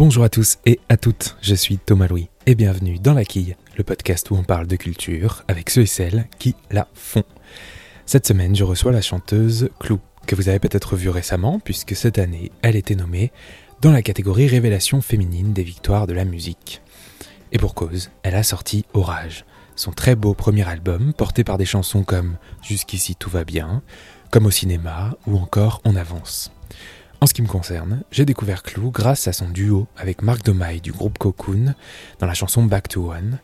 Bonjour à tous et à toutes, je suis Thomas Louis et bienvenue dans La Quille, le podcast où on parle de culture avec ceux et celles qui la font. Cette semaine, je reçois la chanteuse Clou, que vous avez peut-être vue récemment puisque cette année, elle était nommée dans la catégorie Révélation féminine des victoires de la musique. Et pour cause, elle a sorti Orage, son très beau premier album porté par des chansons comme Jusqu'ici tout va bien, comme au cinéma ou encore On avance. En ce qui me concerne, j'ai découvert Clou grâce à son duo avec Marc Domaille du groupe Cocoon dans la chanson Back to One,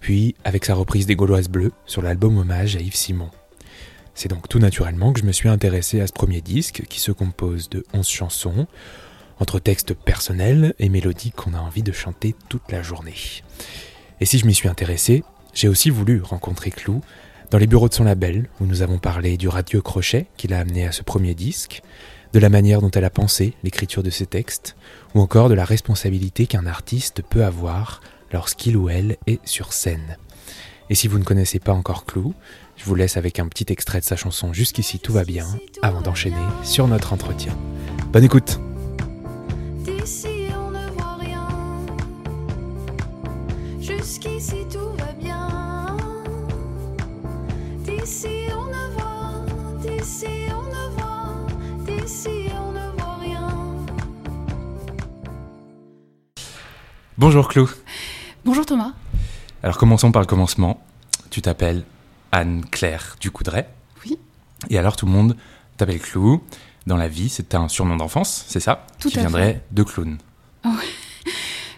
puis avec sa reprise des Gauloises Bleues sur l'album hommage à Yves Simon. C'est donc tout naturellement que je me suis intéressé à ce premier disque qui se compose de 11 chansons, entre textes personnels et mélodies qu'on a envie de chanter toute la journée. Et si je m'y suis intéressé, j'ai aussi voulu rencontrer Clou dans les bureaux de son label, où nous avons parlé du radio crochet qui l'a amené à ce premier disque, de la manière dont elle a pensé l'écriture de ses textes, ou encore de la responsabilité qu'un artiste peut avoir lorsqu'il ou elle est sur scène. Et si vous ne connaissez pas encore Clou, je vous laisse avec un petit extrait de sa chanson Jusqu'ici tout va bien, avant d'enchaîner sur notre entretien. Bonne écoute Bonjour Clou. Bonjour Thomas. Alors commençons par le commencement. Tu t'appelles Anne-Claire Ducoudray. Oui. Et alors tout le monde t'appelle Clou. Dans la vie, c'est un surnom d'enfance, c'est ça? Tout Qui à viendrait fait. de clown. Ah ouais.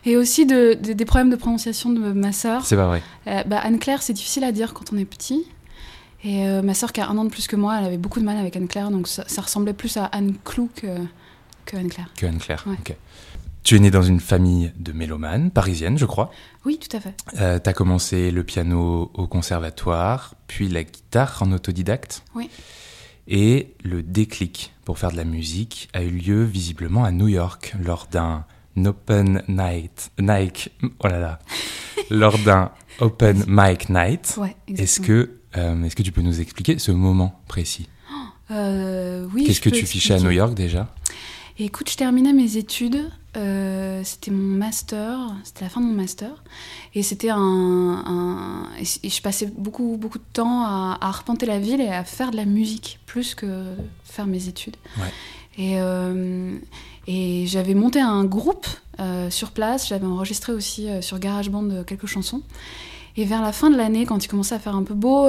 Et aussi de, de- des problèmes de prononciation de ma sœur. C'est pas vrai. Euh, bah, Anne-Claire, c'est difficile à dire quand on est petit. Et euh, ma sœur qui a un an de plus que moi, elle avait beaucoup de mal avec Anne-Claire, donc ça, ça ressemblait plus à Anne Clou que, que Anne-Claire. Que Anne-Claire. Ouais. ok. Tu es née dans une famille de mélomanes, parisienne, je crois. Oui, tout à fait. Euh, T'as commencé le piano au conservatoire, puis la guitare en autodidacte. Oui. Et le déclic pour faire de la musique a eu lieu visiblement à New York lors d'un open night, Nike, oh là là, lors d'un open mic night. Ouais. Est-ce que, euh, que tu peux nous expliquer ce moment précis? Euh, oui, Qu'est-ce que tu fichais à. New York déjà? Écoute, je terminais mes études. Euh, c'était mon master, c'était la fin de mon master, et c'était un, et je passais beaucoup beaucoup de temps à, à arpenter la ville et à faire de la musique plus que faire mes études. Ouais. Et euh, et j'avais monté un groupe euh, sur place, j'avais enregistré aussi sur GarageBand quelques chansons. Et vers la fin de l'année, quand il commençait à faire un peu beau,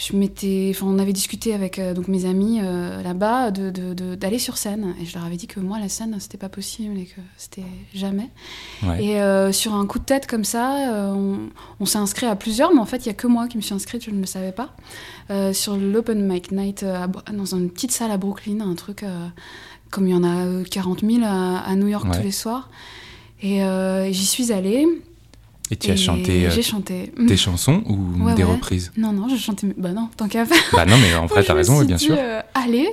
je m'étais, enfin, on avait discuté avec euh, donc mes amis euh, là-bas de, de- de- d'aller sur scène. Et je leur avais dit que moi, la scène, c'était pas possible et que c'était jamais. Ouais. Et euh, sur un coup de tête comme ça, on, on s'est inscrit à plusieurs, mais en fait, il y a que moi qui me suis inscrite, je ne le savais pas, sur l'Open Mic Night à dans une petite salle à Brooklyn, un truc comme il y en a euh, 40 000 à, à New York Ouais. tous les soirs. Et j'y suis allée. Et tu as chanté euh, chanté. tes chansons ou Ouais, des ouais. reprises? Non, non, j'ai chanté. Bah non, tant qu'à faire. Bah non, mais en vrai, t'as me raison, suis bien dit, sûr. euh, allez.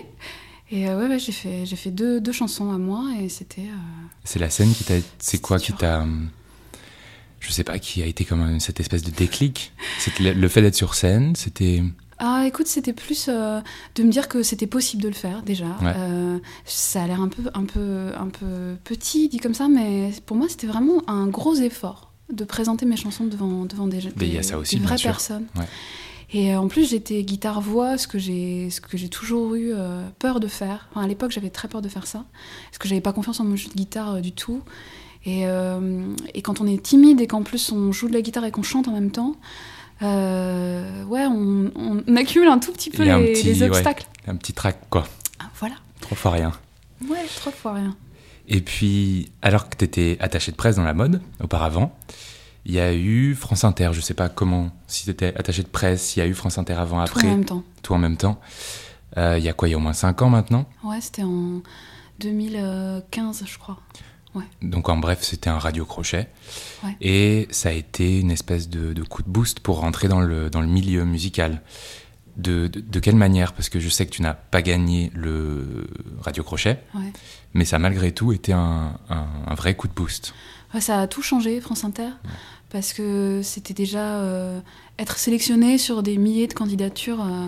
Et euh, ouais, ouais, j'ai fait, j'ai fait deux, deux chansons à moi et c'était. euh, C'est la scène qui t'a. C'est quoi qui t'a. hum, Je sais pas, qui a été comme cette espèce de déclic? C'était le, le fait d'être sur scène, c'était. Ah, écoute, c'était plus euh, de me dire que c'était possible de le faire déjà. Ouais. Euh, ça a l'air un peu, un peu, un peu petit dit comme ça, mais pour moi, c'était vraiment un gros effort de présenter mes chansons devant, devant des, y a ça aussi, des bien vraies personnes. Ouais. Et euh, en plus, j'étais guitare-voix, ce que j'ai, ce que j'ai toujours eu euh, peur de faire. Enfin, à l'époque, j'avais très peur de faire ça, parce que j'avais pas confiance en mon jeu de guitare euh, du tout. Et, euh, et quand on est timide et qu'en plus on joue de la guitare et qu'on chante en même temps, ouais, on, on accumule un tout petit peu les, petit- les ouais. obstacles. Un petit trac, quoi. Ah, voilà. Trois fois rien. Ouais, trois fois rien. Et puis, alors que t'étais attaché de presse dans la mode, auparavant, il y a eu France Inter. Je sais pas comment, si t'étais attaché de presse, il y a eu France Inter avant, Tout après, en même temps. tout en même temps. Euh, Il y a quoi Il y a au moins 5 ans maintenant? Ouais, c'était en 2015, je crois. Donc en bref, c'était un radio crochet. Ouais. Et ça a été une espèce de, de coup de boost pour rentrer dans le, dans le milieu musical. De, de, de quelle manière? Parce que je sais que tu n'as pas gagné le radio crochet, Ouais. mais ça a malgré tout été un, un, un vrai coup de boost. Ouais, ça a tout changé, France Inter, parce que c'était déjà euh, être sélectionné sur des milliers de candidatures euh,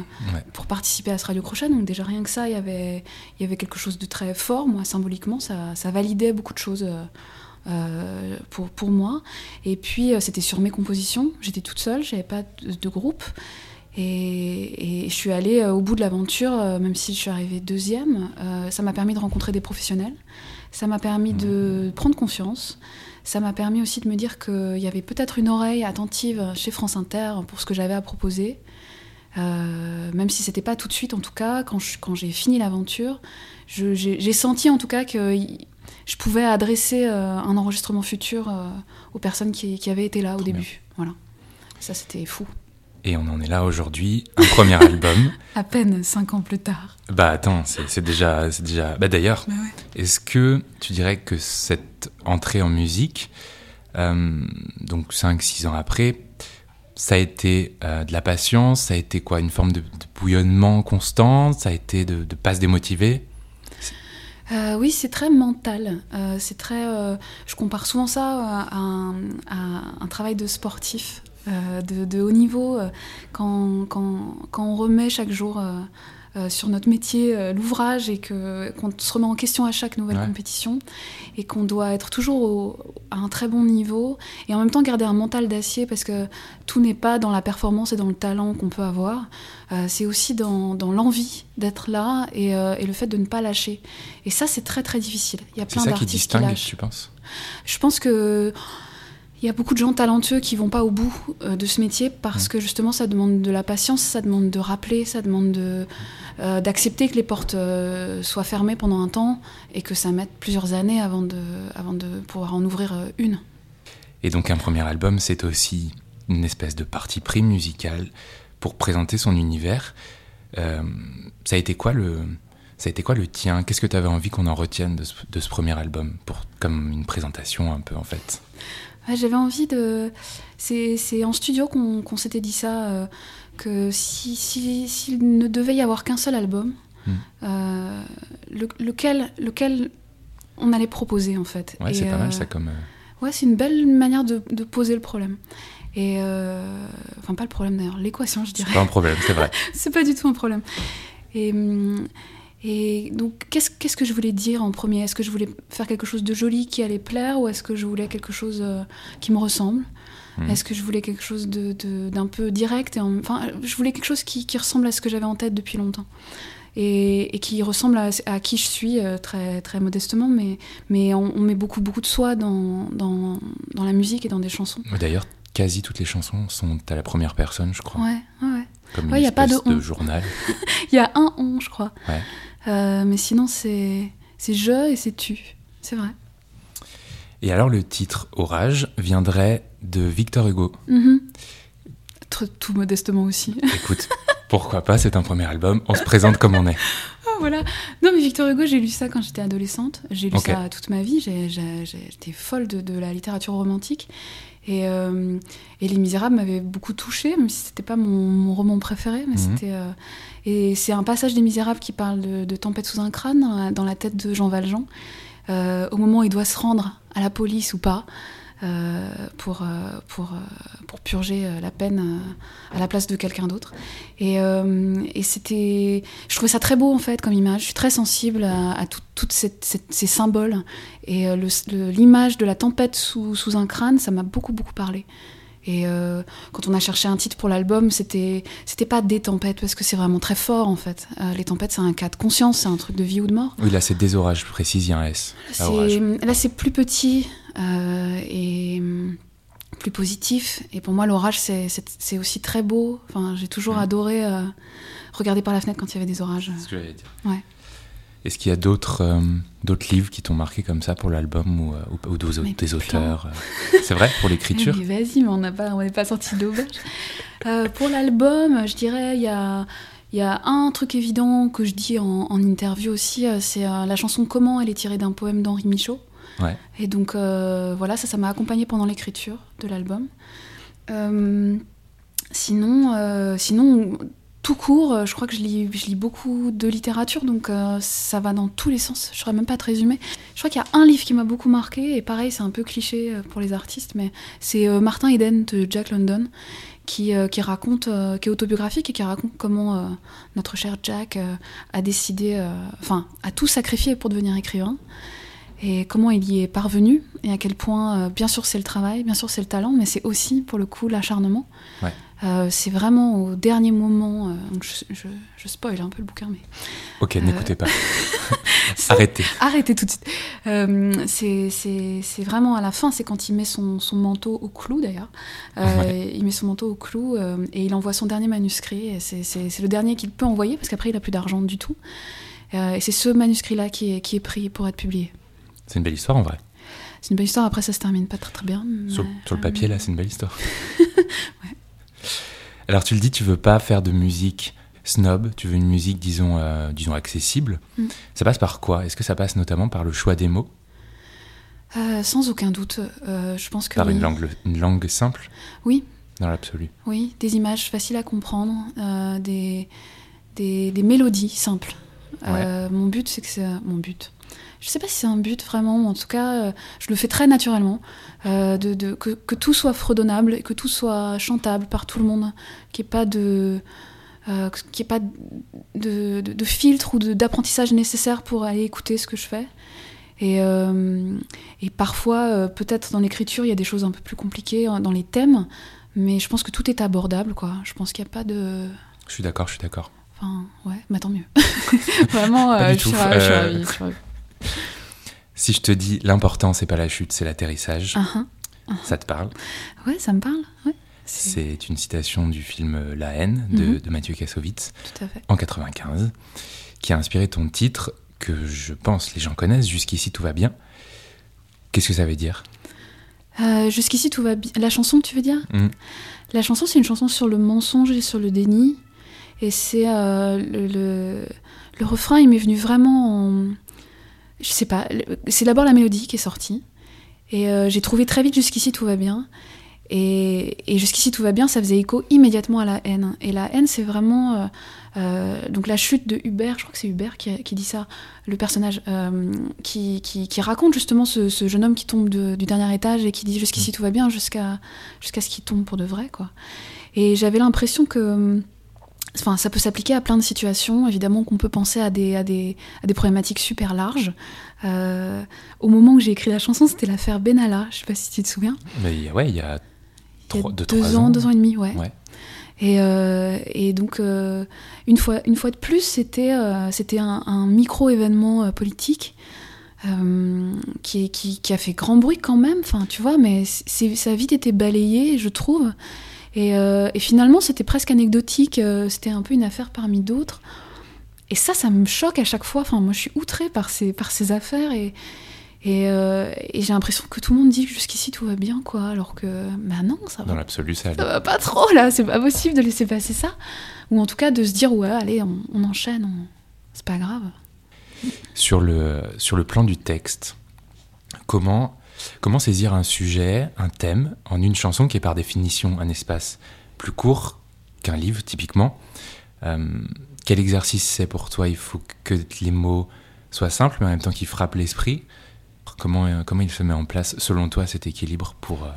pour participer à ce Radio Crochet. Donc déjà rien que ça, il y avait, il y avait quelque chose de très fort. Moi, symboliquement, ça, ça validait beaucoup de choses euh, pour, pour moi. Et puis, c'était sur mes compositions. J'étais toute seule, j'avais pas de, de groupe. Et, et, je suis allée au bout de l'aventure, même si je suis arrivée deuxième. ça m'a permis de rencontrer des professionnels. Ça m'a permis de prendre confiance. Ça m'a permis aussi de me dire qu'il y avait peut-être une oreille attentive chez France Inter pour ce que j'avais à proposer. Euh, même si c'était pas tout de suite, en tout cas, quand, quand j'ai fini l'aventure, j'ai senti en tout cas que je pouvais adresser euh, un enregistrement futur euh, aux personnes qui, qui, avaient été là au début. Voilà. Ça, c'était fou. Et on en est là aujourd'hui, un premier album. À peine cinq ans plus tard. Bah attends, c'est déjà, c'est déjà. Bah d'ailleurs, bah est-ce que tu dirais que cette entrée en musique, euh, donc cinq, six ans après, ça a été euh, de la patience, ça a été quoi, une forme de, bouillonnement constant, ça a été de ne pas se démotiver? Euh, oui, c'est très mental. c'est très. je compare souvent ça à un, à un, travail de sportif. Euh, de, haut niveau, euh, quand, quand, quand, on remet chaque jour euh, sur notre métier l'ouvrage et qu'on se remet en question à chaque nouvelle compétition et qu'on doit être toujours à un très bon niveau et en même temps garder un mental d'acier parce que tout n'est pas dans la performance et dans le talent qu'on peut avoir, c'est aussi dans, dans l'envie d'être là et, et, le fait de ne pas lâcher. Et ça, c'est très très difficile. Il y a plein d'artistes qui distingue, tu penses? Je pense que il y a beaucoup de gens talentueux qui vont pas au bout euh, de ce métier parce que justement ça demande de la patience, ça demande de rappeler, ça demande de, euh, d'accepter que les portes euh, soient fermées pendant un temps et que ça mette plusieurs années avant de, avant de pouvoir en ouvrir une. Et donc un premier album, c'est aussi une espèce de partie pris musicale pour présenter son univers. ça a été quoi le, ça a été quoi le tien? Qu'est-ce que tu avais envie qu'on en retienne de ce, de ce, premier album pour, comme une présentation un peu en fait? J'avais envie de. C'est en studio qu'on s'était dit ça, euh, que s'il si, si, ne devait y avoir qu'un seul album, hmm. euh, lequel, lequel on allait proposer en fait. Ouais, c'est pas mal ça euh, comme. Ouais, c'est une belle manière de, de, poser le problème. Et enfin, pas le problème d'ailleurs, l'équation, je dirais. C'est pas un problème, c'est vrai. c'est pas du tout un problème. Et. Et donc, qu'est-ce, que je voulais dire en premier? Est-ce que je voulais faire quelque chose de joli qui allait plaire ou est-ce que je voulais quelque chose euh, qui me ressemble? Hmm. Est-ce que je voulais quelque chose de, d'un peu direct et Enfin, je voulais quelque chose qui, ressemble à ce que j'avais en tête depuis longtemps. Et, qui ressemble à, qui je suis, euh, très, très modestement, mais, mais on, met beaucoup, beaucoup de soi dans, dans, dans, la musique et dans des chansons. D'ailleurs, quasi toutes les chansons sont à la première personne, je crois. Ouais, ouais. Comme une y a pas de, journal. Il y a un on, je crois. Ouais. Euh, mais sinon, c'est je et c'est tu. C'est vrai. Et alors, le titre Orage viendrait de Victor Hugo. Mm-hmm. Tout modestement aussi. Écoute, pourquoi pas, c'est un premier album, on se présente comme on est. Ah, voilà. Non, mais Victor Hugo, j'ai lu ça quand j'étais adolescente. J'ai lu ça toute ma vie. J'étais folle de, de, la littérature romantique. Et, euh, et Les Misérables m'avait beaucoup touchée, même si c'était pas mon, roman préféré. Mais mhm. c'était, euh, et c'est un passage des Misérables qui parle de, Tempête sous un crâne dans la, tête de Jean Valjean, euh, au moment où il doit se rendre à la police ou pas. Euh, pour, euh, pour, euh, pour purger la peine à la place de quelqu'un d'autre. Et, et c'était, je trouvais ça très beau en fait comme image. Je suis très sensible à, tous ces symboles. Et l'image de la tempête sous, sous un crâne, ça m'a beaucoup beaucoup parlé. Et quand on a cherché un titre pour l'album, c'était c'était pas des tempêtes parce que c'est vraiment très fort en fait. les tempêtes, c'est un cas de conscience, c'est un truc de vie ou de mort. Oui, là c'est des orages, je précise, il y a un S. Là c'est plus petit. Euh, et hum, plus positif. Et pour moi, l'orage, c'est aussi très beau. Enfin, j'ai toujours adoré euh, regarder par la fenêtre quand il y avait des orages. C'est ce que j'allais dire. Ouais. Est-ce qu'il y a d'autres euh, d'autres livres qui t'ont marqué comme ça pour l'album ou, ou, des, auteurs C'est vrai pour l'écriture Vas-y, mais on n'est pas, pas sorti de l'auberge. pour l'album, je dirais, il y a, y a un truc évident que je dis en, en interview aussi, c'est la chanson Comment, elle est tirée d'un poème d'Henri Michaud. Et donc euh, voilà, ça, ça m'a accompagné pendant l'écriture de l'album. Euh, sinon, euh, sinon, tout court, je crois que je lis, beaucoup de littérature, donc ça va dans tous les sens. Je saurais même pas te résumer. Je crois qu'il y a un livre qui m'a beaucoup marqué, et pareil, c'est un peu cliché pour les artistes, mais c'est Martin Eden de Jack London, qui, raconte, qui est autobiographique et qui raconte comment notre cher Jack a décidé, enfin, a tout sacrifié pour devenir écrivain. et comment il y est parvenu et à quel point, euh, bien sûr, c'est le travail, bien sûr, c'est le talent, mais c'est aussi, pour le coup, l'acharnement. Euh, c'est vraiment au dernier moment. euh, je, je, je spoil un peu le bouquin, mais Ok, Euh, n'écoutez pas. Arrêtez. arrêtez tout de suite. C'est- vraiment à la fin, c'est quand il met son, son manteau au clou d'ailleurs. Ouais. Il met son manteau au clou et il envoie son dernier manuscrit. C'est le dernier qu'il peut envoyer parce qu'après il a plus d'argent du tout. Et c'est ce manuscrit-là qui est, qui est pris pour être publié. C'est une belle histoire en vrai. C'est une belle histoire, après ça se termine pas très très bien. Sur, mais- sur le papier, là, c'est une belle histoire. Alors, tu le dis, tu veux pas faire de musique snob, tu veux une musique, disons, euh, disons accessible. Mm. Ça passe par quoi? Est-ce que ça passe notamment par le choix des mots, Euh, sans aucun doute, euh, je pense que par oui. une langue, une langue simple? Oui. Dans l'absolu. Oui, des images faciles à comprendre, des, des, des mélodies simples. Mon but, c'est que c'est mon but. Je sais pas si c'est un but vraiment, mais en tout cas, euh, je le fais très naturellement, euh, de, de- que, que tout soit fredonnable et que tout soit chantable par tout le monde, qu'il n'y ait pas de euh, qu'il n'y ait pas de, de- de filtre ou d'apprentissage nécessaire pour aller écouter ce que je fais. Et, et parfois, peut-être dans l'écriture, il y a des choses un peu plus compliquées euh, dans les thèmes, mais je pense que tout est abordable, quoi. Je pense qu'il n'y a pas de. Je suis d'accord, je suis d'accord. Enfin, ouais, mais tant mieux. Vraiment, euh, je, suis tout. ra- je suis ravie, je suis ravie. Si je te dis l'important, c'est pas la chute, c'est l'atterrissage, Ah, ah. ça te parle? Ouais, ça me parle. Ouais. C'est une citation du film euh, La haine de, Mhm. de Mathieu Kassovitz tout à fait. en 95, qui a inspiré ton titre que je pense les gens connaissent. Jusqu'ici, tout va bien. Qu'est-ce que ça veut dire? Euh, Jusqu'ici, tout va bien. La chanson, tu veux dire? Mm. La chanson, c'est une chanson sur le mensonge et sur le déni. Et c'est euh, le, le, le refrain, il m'est venu vraiment en. Je sais pas. C'est d'abord la mélodie qui est sortie. Et euh, j'ai trouvé très vite Jusqu'ici, tout va bien. Et, et Jusqu'ici, tout va bien, ça faisait écho immédiatement à la haine. Et la haine, c'est vraiment. euh, euh, donc la chute de Hubert, je crois que c'est Hubert qui, dit ça, le personnage, qui, qui, qui raconte justement ce, ce jeune homme qui tombe de- du dernier étage et qui dit jusqu'ici tout va bien, jusqu'à jusqu'à ce qu'il tombe pour de vrai. quoi. Et j'avais l'impression que. Enfin, ça peut s'appliquer à plein de situations. Évidemment qu'on peut penser à des, à des, à des problématiques super larges. Euh, au moment où j'ai écrit la chanson, c'était l'affaire Benalla. Je sais pas si tu te souviens. Mais il y a- ouais, il y a, Il y a trois, deux, deux trois ans, ans. deux ans et demi, ouais. Ouais. Et, euh, et donc, euh, une, fois, une fois de plus, c'était euh, un, un micro-événement politique qui, qui, qui a fait grand bruit quand même, enfin, tu vois, mais ça a vite été balayé, je trouve. Et, euh, et finalement, c'était presque anecdotique, euh, c'était un peu une affaire parmi d'autres. Et ça, ça me choque à chaque fois. Enfin, moi, je suis outrée par ces, par ces affaires et, et, euh, et j'ai l'impression que tout le monde dit que jusqu'ici tout va bien, quoi. Alors que, bah non, ça va Dans l'absolu, ça ça va pas trop là, c'est pas possible de laisser passer ça. Ou en tout cas de se dire, ouais, allez, on, on enchaîne, on- c'est pas grave. Sur le, sur le plan du texte, comment, comment saisir un sujet, un thème, en une chanson qui est par définition un espace plus court qu'un livre, typiquement Euh, Quel exercice c'est pour toi? Il faut que les mots soient simples, mais en même temps qu'ils frappent l'esprit. Comment, euh, comment il se met en place, selon toi, cet équilibre pour... euh,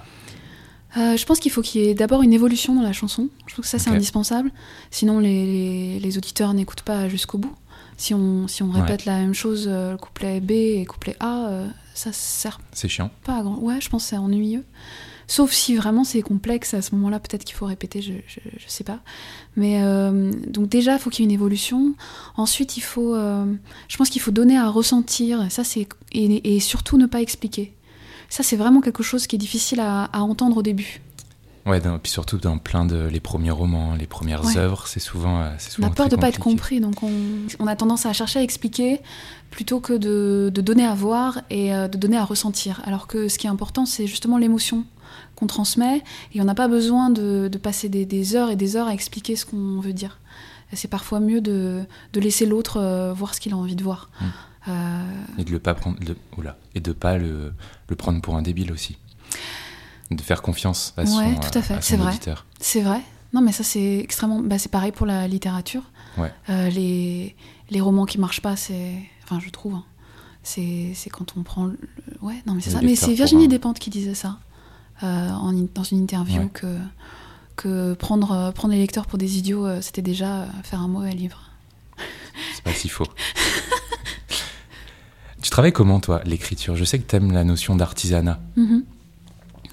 Euh, je pense qu'il faut qu'il y ait d'abord une évolution dans la chanson. Je trouve que ça c'est indispensable. Sinon les, les- les auditeurs n'écoutent pas jusqu'au bout. Si on, si on répète la même chose, euh, couplet B et couplet A, euh, ça sert C'est chiant. pas à grand. Ouais, je pense que c'est ennuyeux. Sauf si vraiment c'est complexe, à ce moment-là, peut-être qu'il faut répéter, je, je, je sais pas. Mais euh, donc déjà, il faut qu'il y ait une évolution. Ensuite, il faut, euh, je pense qu'il faut donner à ressentir. Ça, c'est et, et surtout ne pas expliquer. Ça, c'est vraiment quelque chose qui est difficile à, à entendre au début. Ouais, dans- puis surtout dans plein de les premiers romans, les premières Ouais. œuvres, c'est souvent, euh, c'est On souvent a peur de très pas être compris, donc on, on a tendance à chercher à expliquer plutôt que de, de donner à voir et euh, de donner à ressentir. Alors que ce qui est important, c'est justement l'émotion qu'on transmet et on n'a pas besoin de, de passer des, des heures et des heures à expliquer ce qu'on veut dire. C'est parfois mieux de, de laisser l'autre euh, voir ce qu'il a envie de voir. Euh, Et de le pas prendre, de, oula, et de pas le, le prendre pour un débile aussi. De faire confiance à son, Ouais, tout à fait, son c'est vrai. auditeur. C'est vrai. Non, mais ça, c'est extrêmement. Bah, c'est pareil pour la littérature. Ouais. Euh, les, les romans qui marchent pas, c'est. Enfin, je trouve. hein. C'est c'est quand on prend. le- Ouais, non, mais c'est ça. Mais c'est Virginie un- Despentes qui disait ça euh, en dans une interview Ouais. que, que prendre, euh, prendre les lecteurs pour des idiots, euh, c'était déjà euh, faire un mauvais livre. C'est pas si faux. tu travailles comment, toi, l'écriture? Je sais que tu aimes la notion d'artisanat. Mhm.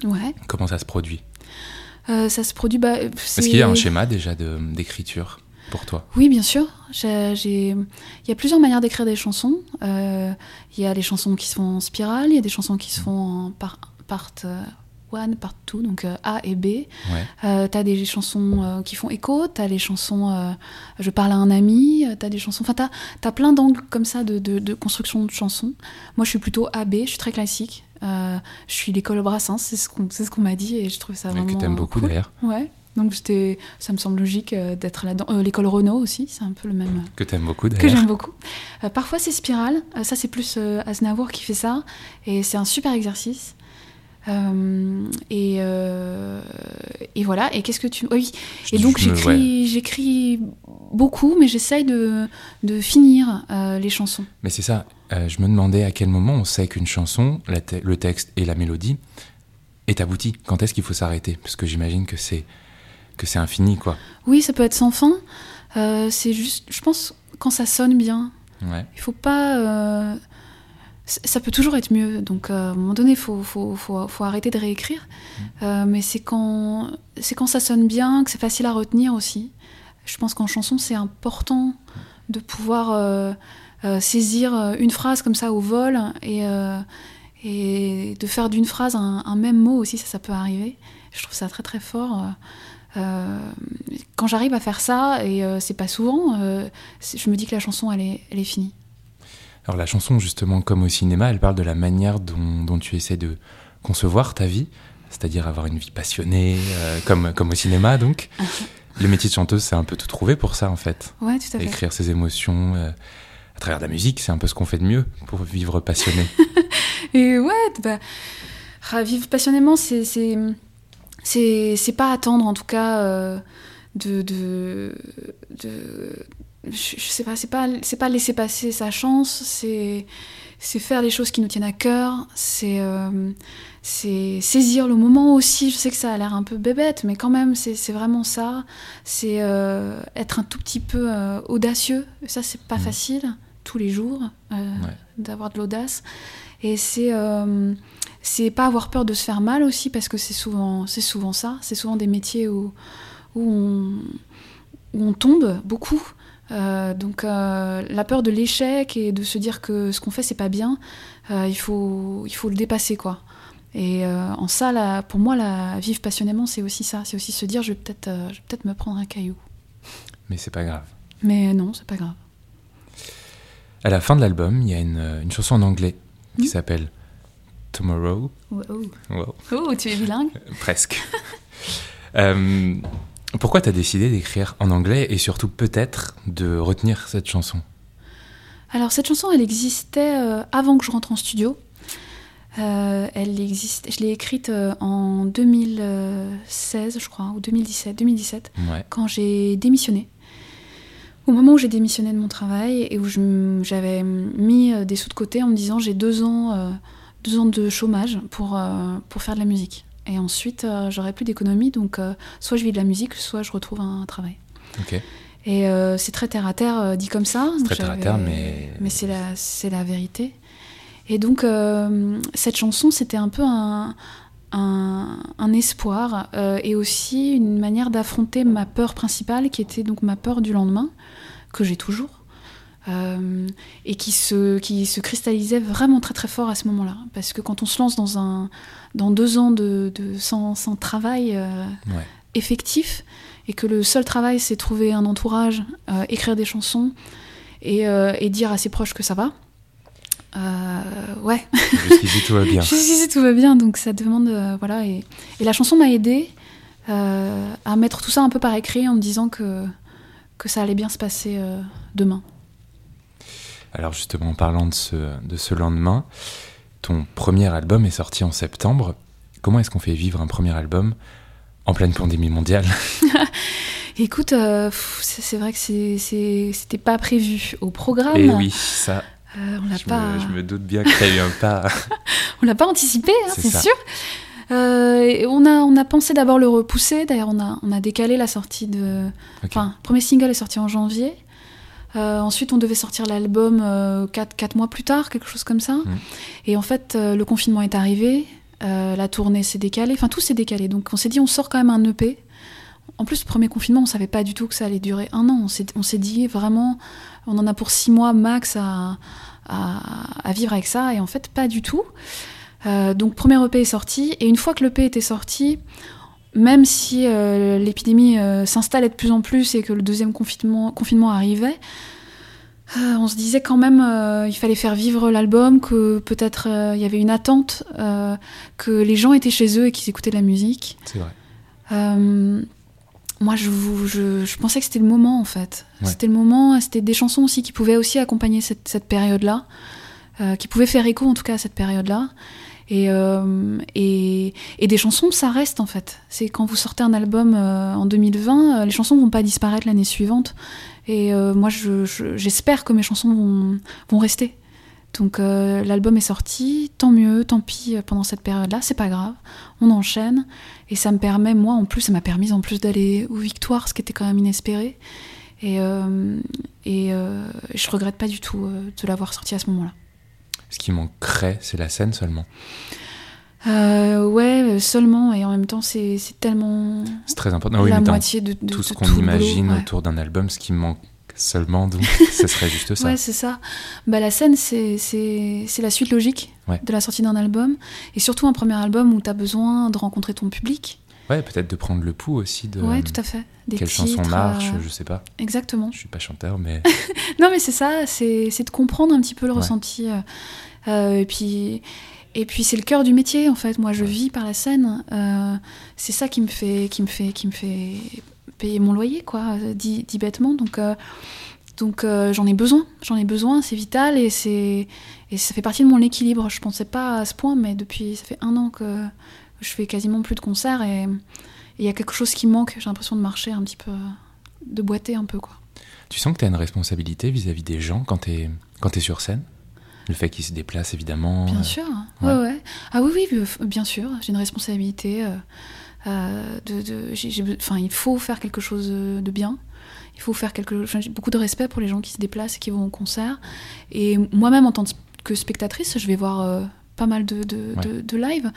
Ouais. Comment ça se produit Euh, ça se produit. Bah, Est-ce qu'il y a un schéma déjà d'écriture pour toi Oui, bien sûr. J'ai- Il y a plusieurs manières d'écrire des chansons. Euh, Il y a des chansons qui se font en spirale, il y a des chansons qui se font en par, part euh, one, part two, donc A et B. Ouais. Euh, t'as des chansons euh, qui font écho, t'as les chansons euh, Je parle à un ami, t'as des chansons. Enfin, t'as as plein d'angles comme ça de, de- de construction de chansons. Moi, je suis plutôt AB, je suis très classique. Euh, je suis l'école Brassens, c'est ce qu'on c'est ce qu'on m'a dit et je trouve ça vraiment. que t'aimes beaucoup cool. d'ailleurs. Ouais. Donc ça me semble logique euh, d'être là-dedans. Euh, l'école Renault aussi, c'est un peu le même Que t'aimes beaucoup que d'ailleurs. j'aime beaucoup. Euh, parfois c'est Spirale, ça c'est plus Aznavour qui fait ça, et c'est un super exercice. Et, et voilà, et qu'est-ce que tu... Oui, Je et donc j'écris beaucoup, mais j'essaye de, de finir les chansons. Mais c'est ça, euh, je me demandais à quel moment on sait qu'une chanson, te- le texte et la mélodie, est aboutie. Quand est-ce qu'il faut s'arrêter? Parce que j'imagine que c'est que c'est infini, quoi. Oui, ça peut être sans fin, Euh, c'est juste, je pense, quand ça sonne bien, Ouais. Il faut pas. euh, Ça peut toujours être mieux. Donc, à un moment donné, il faut, faut, faut, faut arrêter de réécrire. Euh, mais c'est quand, c'est quand ça sonne bien, que c'est facile à retenir aussi. Je pense qu'en chanson, c'est important de pouvoir saisir euh, une phrase comme ça au vol et, euh, et de faire d'une phrase un, un même mot aussi, ça, ça peut arriver. Je trouve ça très très fort. euh, euh, quand j'arrive à faire ça, et euh, c'est pas souvent, euh, je me dis que la chanson, elle est, elle est finie. Alors la chanson, justement, comme au cinéma, elle parle de la manière dont, dont tu essaies de concevoir ta vie, c'est-à-dire avoir une vie passionnée, euh, comme, comme au cinéma, donc. Le métier de chanteuse, c'est un peu tout trouvé pour ça, en fait. Ouais, tout à fait. Écrire ses émotions euh, à travers de la musique, c'est un peu ce qu'on fait de mieux pour vivre passionné. Et ouais, bah, ah, vivre passionnément, c'est c'est pas attendre en tout cas euh, de de de je, je sais pas, c'est pas c'est pas laisser passer sa chance, c'est c'est faire les choses qui nous tiennent à cœur, c'est euh, c'est saisir le moment aussi. Je sais que ça a l'air un peu bébête, mais quand même, c'est vraiment ça. C'est euh, être un tout petit peu euh, audacieux. Ça, c'est pas Mhm. facile tous les jours euh, Ouais. d'avoir de l'audace. Et c'est euh, c'est pas avoir peur de se faire mal aussi, parce que c'est souvent souvent ça. C'est souvent des métiers où où on, où on tombe beaucoup. Euh, donc euh, la peur de l'échec et de se dire que ce qu'on fait c'est pas bien, euh, il faut il faut le dépasser quoi. Et en ça, là, pour moi, la vivre passionnément, c'est aussi ça. C'est aussi se dire, je vais peut-être, je vais peut-être me prendre un caillou. Mais c'est pas grave. Mais non, c'est pas grave. À la fin de l'album, il y a une, une chanson en anglais qui Mhm. s'appelle Tomorrow. Oh, Wow, oh tu es bilingue presque. Euh, pourquoi t'as décidé d'écrire en anglais et surtout peut-être de retenir cette chanson? Alors cette chanson, elle existait euh, avant que je rentre en studio. Euh, elle existe, je l'ai écrite en 2016, je crois, ou 2017, 2017, Ouais. quand j'ai démissionné. Au moment où j'ai démissionné de mon travail et où j'avais mis euh, des sous de côté en me disant j'ai deux ans, euh, deux ans de chômage pour, euh, pour faire de la musique. Et ensuite, euh, j'aurai plus d'économie, donc soit je vis de la musique, soit je retrouve un travail. Ok. Et c'est très terre à terre dit comme ça. Très terre à terre, mais- Mais c'est la, la vérité. Et donc, cette chanson, c'était un peu un, un, un espoir euh, et aussi une manière d'affronter ma peur principale, qui était donc ma peur du lendemain, que j'ai toujours. euh, et qui se, qui se cristallisait vraiment très très fort à ce moment-là. Parce que quand on se lance dans, un, dans deux ans de, de, sans, sans travail, euh, Ouais. effectif et que le seul travail c'est trouver un entourage, euh, écrire des chansons et, et dire à ses proches que ça va. Euh, ouais, Jusqu'ici tout va bien. jusqu'ici tout va bien, donc ça demande euh, voilà et, et la chanson m'a aidé euh, à mettre tout ça un peu par écrit en me disant que que ça allait bien se passer demain. Alors justement, en parlant de ce, de ce lendemain, ton premier album est sorti en septembre. Comment est-ce qu'on fait vivre un premier album en pleine pandémie mondiale? Écoute, euh, c'est vrai que c'était pas prévu au programme. Et Eh oui, ça, Euh, on l'a je pas. me, je me doute bien qu'il y a eu un pas. On l'a pas anticipé, hein, C'est sûr. Euh, et on, a, on a pensé d'abord le repousser. D'ailleurs, on a, on a décalé la sortie de. Enfin, le premier single est sorti en janvier. Euh, ensuite, on devait sortir l'album 4, mois plus tard, quelque chose comme ça. Mm. Et en fait, le confinement est arrivé, la tournée s'est décalée, enfin tout s'est décalé. Donc on s'est dit, on sort quand même un EP. En plus, le premier confinement, on savait pas du tout que ça allait durer un an. On s'est dit vraiment, on en a pour six mois max à, à, vivre avec ça. Et en fait, pas du tout. donc premier EP est sorti. Et une fois que l'EP était sorti, même si euh, l'épidémie euh, s'installait de plus en plus et que le deuxième confinement, confinement arrivait, euh, on se disait quand même il fallait faire vivre l'album, que peut-être il y avait une attente, que les gens étaient chez eux et qu'ils écoutaient de la musique. C'est vrai. Moi, je, je, je, pensais que c'était le moment en fait. C'était le moment, c'était des chansons aussi qui pouvaient aussi accompagner cette, cette période-là, qui pouvaient faire écho en tout cas à cette période-là. Euh, et, et, des chansons, ça reste en fait. C'est quand vous sortez un album euh, en 2020, euh, les chansons vont pas disparaître l'année suivante. Et moi, j'espère que mes chansons vont, vont rester. Donc l'album est sorti, tant mieux, tant pis pendant cette période-là, c'est pas grave, on enchaîne et ça me permet, moi en plus, ça m'a permis en plus d'aller aux victoires, ce qui était quand même inespéré. Et, et je regrette pas du tout de l'avoir sorti à ce moment-là. Ce qui manquerait, c'est la scène seulement. Euh, ouais, seulement, et en même temps, c'est tellement. C'est très important. la moitié de, tout ce qu'on imagine autour d'un album, ce qui manque seulement, donc ce serait juste ça. Ouais, c'est ça. Bah, la scène, c'est la suite logique de la sortie d'un album, et surtout un premier album où tu as besoin de rencontrer ton public. Ouais, peut-être de prendre le pouls aussi de. Ouais, tout à fait. Des quelle chanson marche, euh, je sais pas. Exactement. Je suis pas chanteur, mais. non, mais c'est ça, c'est de comprendre un petit peu le ressenti. Euh, euh, et puis. Et puis c'est le cœur du métier en fait. Moi je vis par la scène. c'est ça qui me fait, qui me fait, qui me fait payer mon loyer quoi, dit, dit bêtement. Donc donc j'en ai besoin. J'en ai besoin. C'est vital et c'est et ça fait partie de mon équilibre. Je pensais pas à ce point, mais depuis ça fait un an que je fais quasiment plus de concerts et il y a quelque chose qui manque. J'ai l'impression de marcher un petit peu, de boiter un peu. quoi. Tu sens que tu as une responsabilité vis-à-vis des gens quand tu es, quand es sur scène? Le fait qu'ils se déplacent, évidemment. Bien euh, sûr. Ouais. Ouais, Ah oui, oui, bien sûr. J'ai une responsabilité. Euh, euh, de, de enfin, il faut faire quelque chose de bien. Il faut faire quelque J'ai beaucoup de respect pour les gens qui se déplacent et qui vont au concert. Et moi-même, en tant que spectatrice, je vais voir pas mal de, de, de live.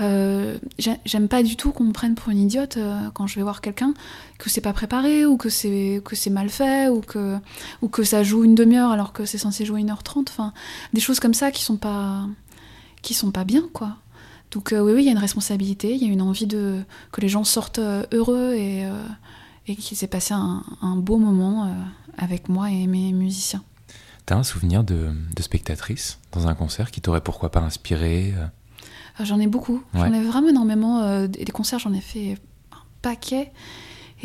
Euh, j'aime pas du tout qu'on me prenne pour une idiote euh, quand je vais voir quelqu'un, que c'est pas préparé ou que c'est que c'est mal fait ou que ou que ça joue une demi-heure alors que c'est censé jouer une heure trente. Enfin, des choses comme ça qui sont pas qui sont pas bien quoi. Donc euh, oui, oui, il y a une responsabilité, il y a une envie de que les gens sortent heureux et et qu'ils aient passé un, un beau moment avec moi et mes musiciens. T'as un souvenir de, de, spectatrice dans un concert qui t'aurait pourquoi pas inspiré ah, j'en ai beaucoup. J'en ai vraiment énormément. Euh, des concerts, j'en ai fait un paquet.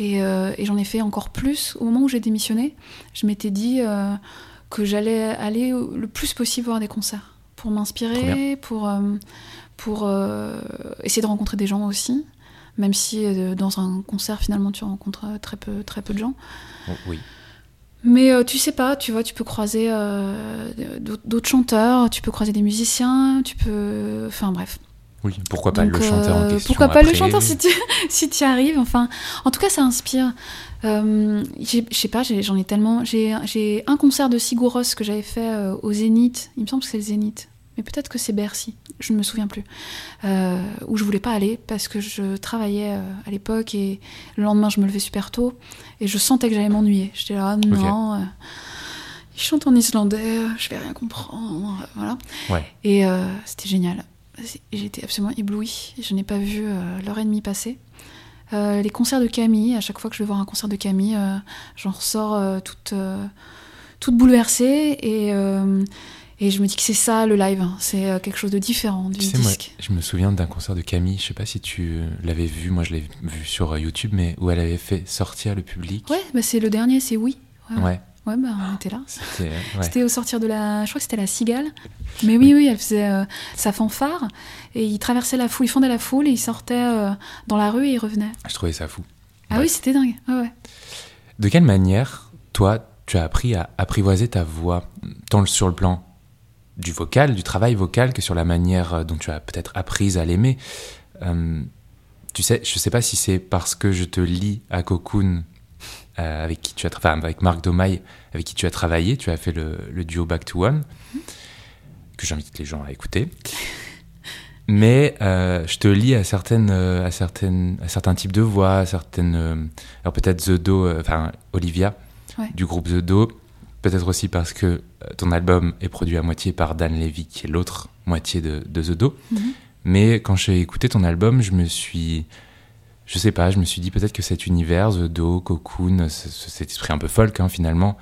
Euh, et, j'en ai fait encore plus. Au moment où j'ai démissionné, je m'étais dit euh, que j'allais aller le plus possible voir des concerts pour m'inspirer, pour, pour essayer de rencontrer des gens aussi. Même si dans un concert, finalement, tu rencontres très peu, très peu de gens. Oh, oui. Mais tu sais pas, tu vois, tu peux croiser d'autres chanteurs, tu peux croiser des musiciens, tu peux. Enfin bref. Oui, pourquoi pas le chanteur en question Pourquoi pas le chanteur si tu si y arrives. Enfin, en tout cas, ça inspire. Euh, je sais pas, j'en ai, tellement. J'ai un concert de Sigouros que j'avais fait euh, au Zénith. Il me semble que c'est le Zénith. Mais peut-être que c'est Bercy, je ne me souviens plus. Euh, où je voulais pas aller parce que je travaillais euh, à l'époque et le lendemain je me levais super tôt et je sentais que j'allais m'ennuyer. J'étais là, non. Euh, il chante en islandais, je vais rien comprendre, voilà. Et c'était génial. J'étais absolument éblouie. Je n'ai pas vu euh, l'heure et demie passer. Euh, les concerts de Camille, à chaque fois que je vais voir un concert de Camille, euh, j'en ressors toute, toute bouleversée et, et je me dis que c'est ça le live, hein. c'est quelque chose de différent du disque. je me souviens d'un concert de Camille, je sais pas si tu l'avais vu, moi je l'ai vu sur YouTube, mais où elle avait fait sortir le public. Ouais, bah c'est le dernier, c'est Oui. ouais. Ouais, bah, on était là. C'était au sortir de la. Je crois que c'était la cigale. Mais oui, oui, elle faisait euh, sa fanfare. Et il traversait la foule, il fondait la foule et il sortait euh, dans la rue et il revenait. Je trouvais ça fou. Ah oui, c'était dingue. ouais. De quelle manière, toi, tu as appris à apprivoiser ta voix, tant sur le plan du vocal, du travail vocal, que sur la manière euh, dont tu as peut-être appris à l'aimer tu sais, je sais pas si c'est parce que je te lis à Cocoon euh, avec qui tu as, enfin, avec Marc Domaille, avec qui tu as travaillé. Tu as fait le, le duo Back to One, que j'invite les gens à écouter. Mais euh, je te lis à certaines, euh, à certaines, à certains types de voix, à certaines. euh, alors peut-être The Do, euh, enfin Olivia Ouais. du groupe The Do. Peut-être aussi parce que euh, ton album est produit à moitié par Dan Levy, qui est l'autre moitié de, de The Do. Mhm. Mais quand j'ai écouté ton album, je me suis, je sais pas, je me suis dit peut-être que cet univers, The Do, Cocoon, ce- ce- cet esprit un peu folk hein, finalement,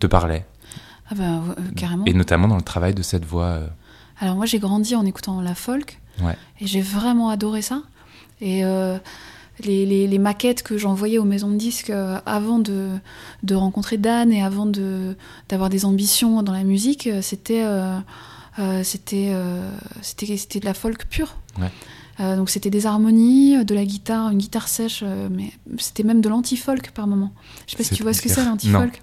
te parlait. Ah bah, euh, carrément. Et notamment dans le travail de cette voix. euh, Alors moi j'ai grandi en écoutant la folk Ouais. et j'ai vraiment adoré ça. Et euh, les, les- les maquettes que j'envoyais aux maisons de disques euh, avant de, de rencontrer Dan et avant de d'avoir des ambitions dans la musique, euh, c'était euh, c'était c'était c'était de la folk pure. Ouais. Euh, donc c'était des harmonies, de la guitare, une guitare sèche, euh, mais c'était même de l'anti-folk par moment. Je sais pas si tu vois ce que c'est l'anti-folk.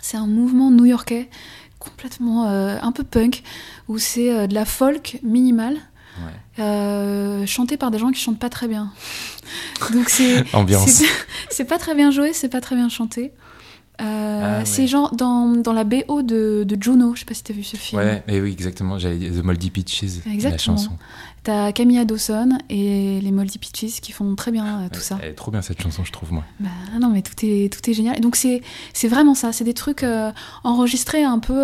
C'est un mouvement new-yorkais complètement euh, un peu punk où c'est de la folk minimale ouais. euh, chantée par des gens qui chantent pas très bien. Donc c'est Ambiance. c'est- pas très bien joué, c'est pas très bien chanté. Euh, Ah, ouais. C'est genre dans, dans la BO de, de Juno, je sais pas si t'as vu ce film. Ouais, et oui, exactement. J'allais dire The Moldy Peaches, la Exactement. chanson. T'as Camilla Dawson et les Moldy Peaches qui font très bien euh, tout ça. Elle est trop bien cette chanson, je trouve, moi. Bah, non, mais tout est, tout est génial. Et donc, c'est c'est vraiment ça. C'est des trucs euh, enregistrés un peu.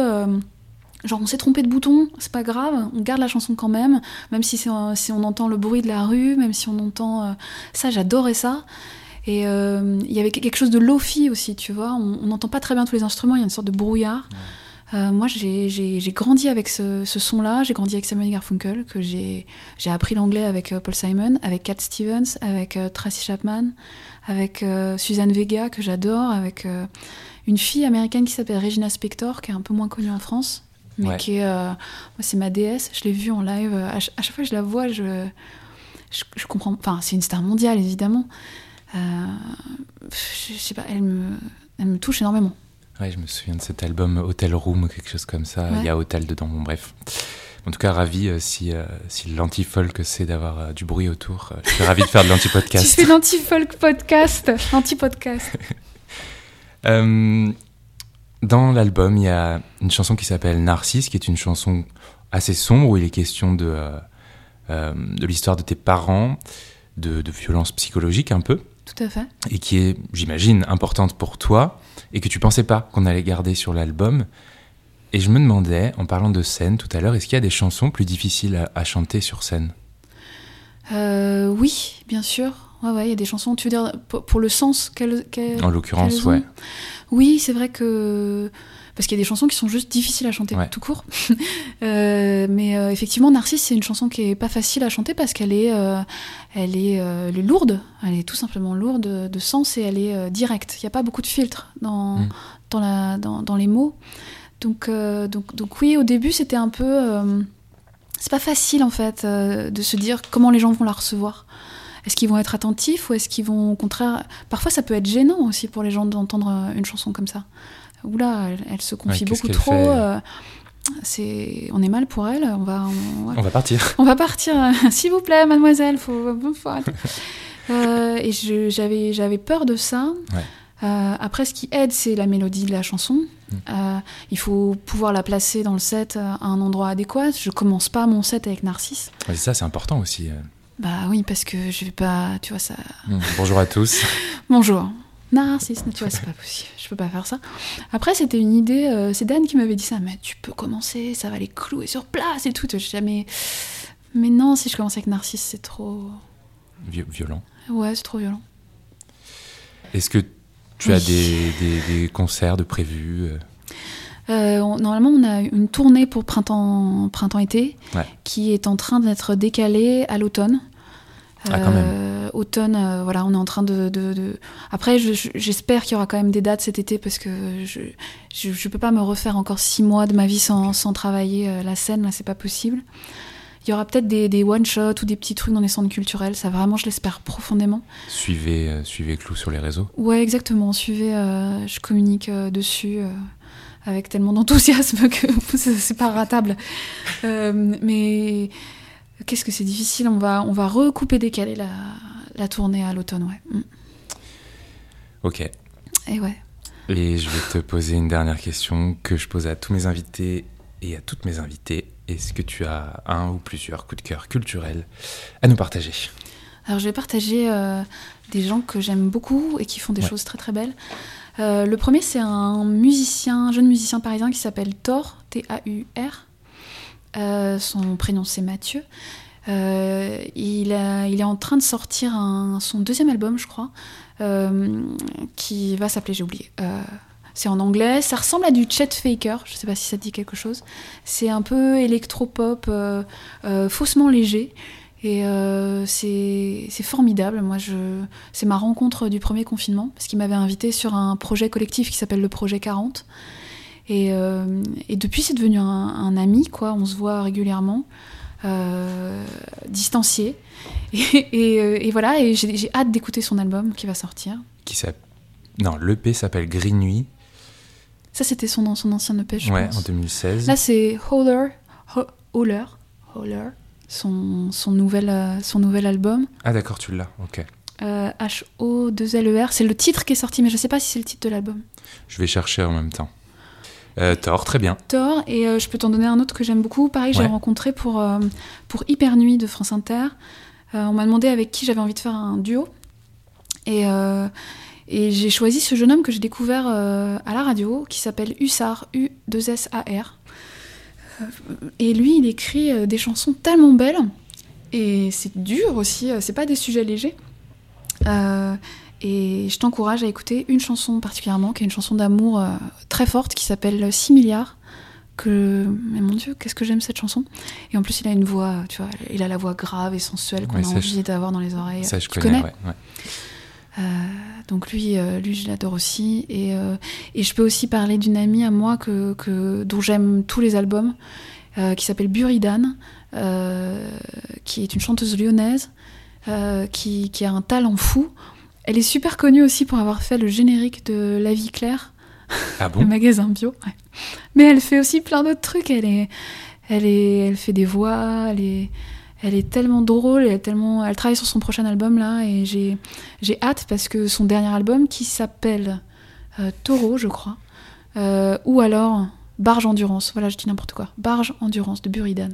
Genre, on s'est trompé de bouton, c'est pas grave, on garde la chanson quand même, même si, si on entend le bruit de la rue, même si on entend. euh, ça, j'adorais ça. Et euh, il y avait quelque chose de lofi aussi, tu vois. On n'entend pas très bien tous les instruments, il y a une sorte de brouillard. Euh, moi, j'ai- grandi avec ce, ce son-là. J'ai grandi avec Samuel Garfunkel, que j'ai j'ai appris l'anglais avec Paul Simon, avec Cat Stevens, avec Tracy Chapman, avec Suzanne Vega, que j'adore, avec une fille américaine qui s'appelle Regina Spector, qui est un peu moins connue en France, mais Ouais. qui est. euh, moi, c'est ma déesse. Je l'ai vue en live. À, ch- à chaque fois que je la vois, je, je, je comprends. Enfin, c'est une star mondiale, évidemment. Euh, je, je sais pas, elle me, elle me touche énormément. Ouais, je me souviens de cet album Hotel Room quelque chose comme ça. Il y a Hotel dedans, bon, bref. En tout cas, ravi euh, si, euh, si l'anti-folk c'est d'avoir euh, du bruit autour. euh, je suis ravi de faire de Tu l'anti-podcast. fais l'anti-folk podcast, l'anti-podcast. Dans l'album, il y a une chanson qui s'appelle Narcisse, qui est une chanson assez sombre où il est question de, euh, euh, de l'histoire de tes parents, de, de violence psychologique un peu, Tout à fait. et qui est, j'imagine, importante pour toi, et que tu pensais pas qu'on allait garder sur l'album. Et je me demandais, en parlant de scène tout à l'heure, est-ce qu'il y a des chansons plus difficiles à, à chanter sur scène? Euh, oui, bien sûr. Ouais, ouais, il y a des chansons, tu veux dire, pour, pour le sens qu'elles qu'elles- En l'occurrence, ouais. Oui, c'est vrai que. Parce qu'il y a des chansons qui sont juste difficiles à chanter, Ouais. tout court. Euh, mais euh, effectivement, Narcisse, c'est une chanson qui est pas facile à chanter parce qu'elle est, euh, elle est, elle est lourde. Elle est tout simplement lourde de sens et elle est directe. Il n'y a pas beaucoup de filtres dans, Mm. dans, la, dans, dans les mots. Donc, donc, donc oui, au début, c'était un peu. c'est pas facile en fait de se dire comment les gens vont la recevoir. Est-ce qu'ils vont être attentifs ou est-ce qu'ils vont au contraire. Parfois, ça peut être gênant aussi pour les gens d'entendre euh, une chanson comme ça. Oula, elle, elle se confie Ouais, beaucoup trop. euh, c'est, on est mal pour elle. On va, on, va partir. On va partir, s'il vous plaît, mademoiselle. Faut. Euh, et j'avais, j'avais peur de ça. Ouais. Euh, après, ce qui aide, c'est la mélodie de la chanson. Mm. Euh, il faut pouvoir la placer dans le set à un endroit adéquat. Je commence pas mon set avec Narcisse. Ouais, ça, c'est important aussi. Euh. Bah oui, parce que je vais pas, tu vois ça. Mm. Bonjour à tous. Bonjour. Narcisse, tu vois, c'est pas possible. Je peux pas faire ça. Après, c'était une idée. euh, c'est Dan qui m'avait dit ça. Mais tu peux commencer, ça va les clouer sur place et tout. Jamais. Mais non, si je commence avec Narcisse, c'est trop. Vi- violent. Ouais, c'est trop violent. Est-ce que tu as des, des- des concerts de prévus euh on- normalement, on a une tournée pour printemps, printemps-été Ouais. qui est en train d'être décalée à l'automne. Ah, quand même. Euh, automne, euh, voilà, on est en train de. de- de- Après, je- je- j'espère qu'il y aura quand même des dates cet été parce que je, je peux pas me refaire encore six mois de ma vie sans, sans travailler euh, la scène, là, c'est pas possible. Il y aura peut-être des, des one-shots ou des petits trucs dans les centres culturels, ça vraiment, je l'espère profondément. Suivez, suivez Clou sur les réseaux. Ouais, exactement. Suivez, je communique dessus avec tellement d'enthousiasme que c'est pas ratable. Euh, mais qu'est-ce que c'est difficile. On va, on va recouper décaler la, la tournée à l'automne, ouais. Mm. Ok. Et ouais. Et je vais te poser une dernière question que je pose à tous mes invités et à toutes mes invitées. Est-ce que tu as un ou plusieurs coups de cœur culturels à nous partager? Alors je vais partager euh, des gens que j'aime beaucoup et qui font des Ouais. choses très très belles. Euh, le premier c'est un musicien, un jeune musicien parisien qui s'appelle Thor, T-A-U-R. Euh, son prénom c'est Mathieu. Euh, il, est en train de sortir son deuxième album, je crois, qui va s'appeler, j'ai oublié. C'est en anglais, ça ressemble à du Chet Faker, je sais pas si ça te dit quelque chose. C'est un peu électropop, faussement léger. Et euh, c'est formidable. Moi, je, c'est ma rencontre du premier confinement, parce qu'il m'avait invité sur un projet collectif qui s'appelle le Projet 40. Et, euh, et depuis, c'est devenu un, un ami, quoi. On se voit régulièrement, euh, distancié. Et, et, et voilà, et j'ai hâte d'écouter son album qui va sortir. Qui s'appelle Non, l'EP s'appelle Green Nuit. Ça, c'était son, son ancien EP, je ouais, pense. en 2016. Là, c'est Howler, Ho- Howler, Howler, son, son, nouvel, euh, son nouvel album. Ah d'accord, tu l'as. Ok. Euh, H-O-2-L-E-R. C'est le titre qui est sorti, mais je sais pas si c'est le titre de l'album. Je vais chercher en même temps. Euh, Thor, très bien. Thor, et euh, je peux t'en donner un autre que j'aime beaucoup. Pareil, j'ai Ouais. rencontré pour, euh, pour Hyper Nuit de France Inter. Euh, on m'a demandé avec qui j'avais envie de faire un duo. Et, euh, et j'ai choisi ce jeune homme que j'ai découvert euh, à la radio, qui s'appelle Hussard, U-2-S-A-R. Et lui, il écrit euh, des chansons tellement belles. Et c'est dur aussi, euh, c'est pas des sujets légers. Euh, et je t'encourage à écouter une chanson particulièrement, qui est une chanson d'amour euh, très forte, qui s'appelle 6 milliards. Que... Mais mon Dieu, qu'est-ce que j'aime cette chanson. Et en plus, il a une voix, tu vois, il a la voix grave et sensuelle qu'on Ouais, a envie d'avoir dans les oreilles. Ça, je Tu connais. ouais, ouais. Euh, donc lui, euh, lui je l'adore aussi. Et, euh, et je peux aussi parler d'une amie à moi que, que, dont j'aime tous les albums, qui s'appelle Buridan, qui est une chanteuse lyonnaise, qui, qui a un talent fou. Elle est super connue aussi pour avoir fait le générique de La Vie Claire, Ah le magasin bio. ouais. Mais elle fait aussi plein d'autres trucs. Elle, est, elle, est, elle fait des voix, elle est, elle est tellement drôle, elle, est tellement, elle travaille sur son prochain album là, et j'ai, j'ai hâte parce que son dernier album qui s'appelle euh, Taureau, je crois, euh, ou alors Barge Endurance, voilà, je dis n'importe quoi, Barge Endurance de Buridan.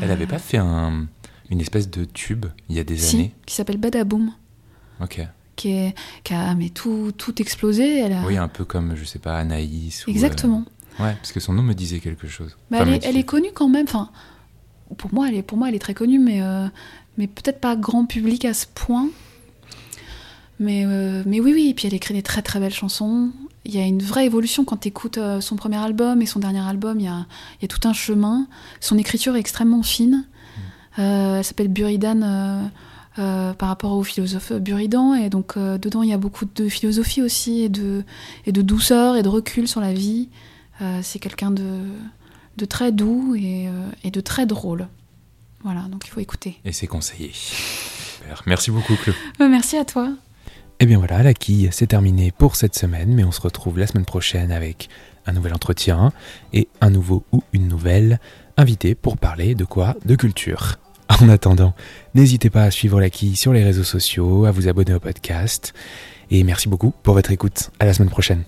Elle Euh, avait pas fait un, une espèce de tube il y a des si, années? qui s'appelle Badaboom, Ok. qui, est, qui a mais tout, tout explosé. Elle a... Oui, un peu comme, je sais pas, Anaïs. ou, euh, Exactement. Ouais, parce que son nom me disait quelque chose. Bah, elle, est, elle est connue quand même. Enfin, pour moi, elle est, pour moi, elle est très connue, mais, euh, mais peut-être pas grand public à ce point. Mais, euh, mais oui, oui. Et puis elle écrit des très très belles chansons. Il y a une vraie évolution quand tu écoutes son premier album et son dernier album. Il y a, il y a tout un chemin. Son écriture est extrêmement fine. Euh, elle s'appelle Buridan euh, euh, par rapport au philosophe Buridan. Et donc euh, dedans, il y a beaucoup de philosophie aussi et de, et de douceur et de recul sur la vie. Euh, c'est quelqu'un de, de très doux et, euh, et de très drôle. Voilà, donc il faut écouter. Et c'est conseillé. Merci beaucoup, Clo. Euh, merci à toi. Et bien voilà, la quille, c'est terminé pour cette semaine, mais on se retrouve la semaine prochaine avec un nouvel entretien et un nouveau ou une nouvelle invité pour parler de quoi? De culture. En attendant, n'hésitez pas à suivre la quille sur les réseaux sociaux, à vous abonner au podcast. Et merci beaucoup pour votre écoute. À la semaine prochaine.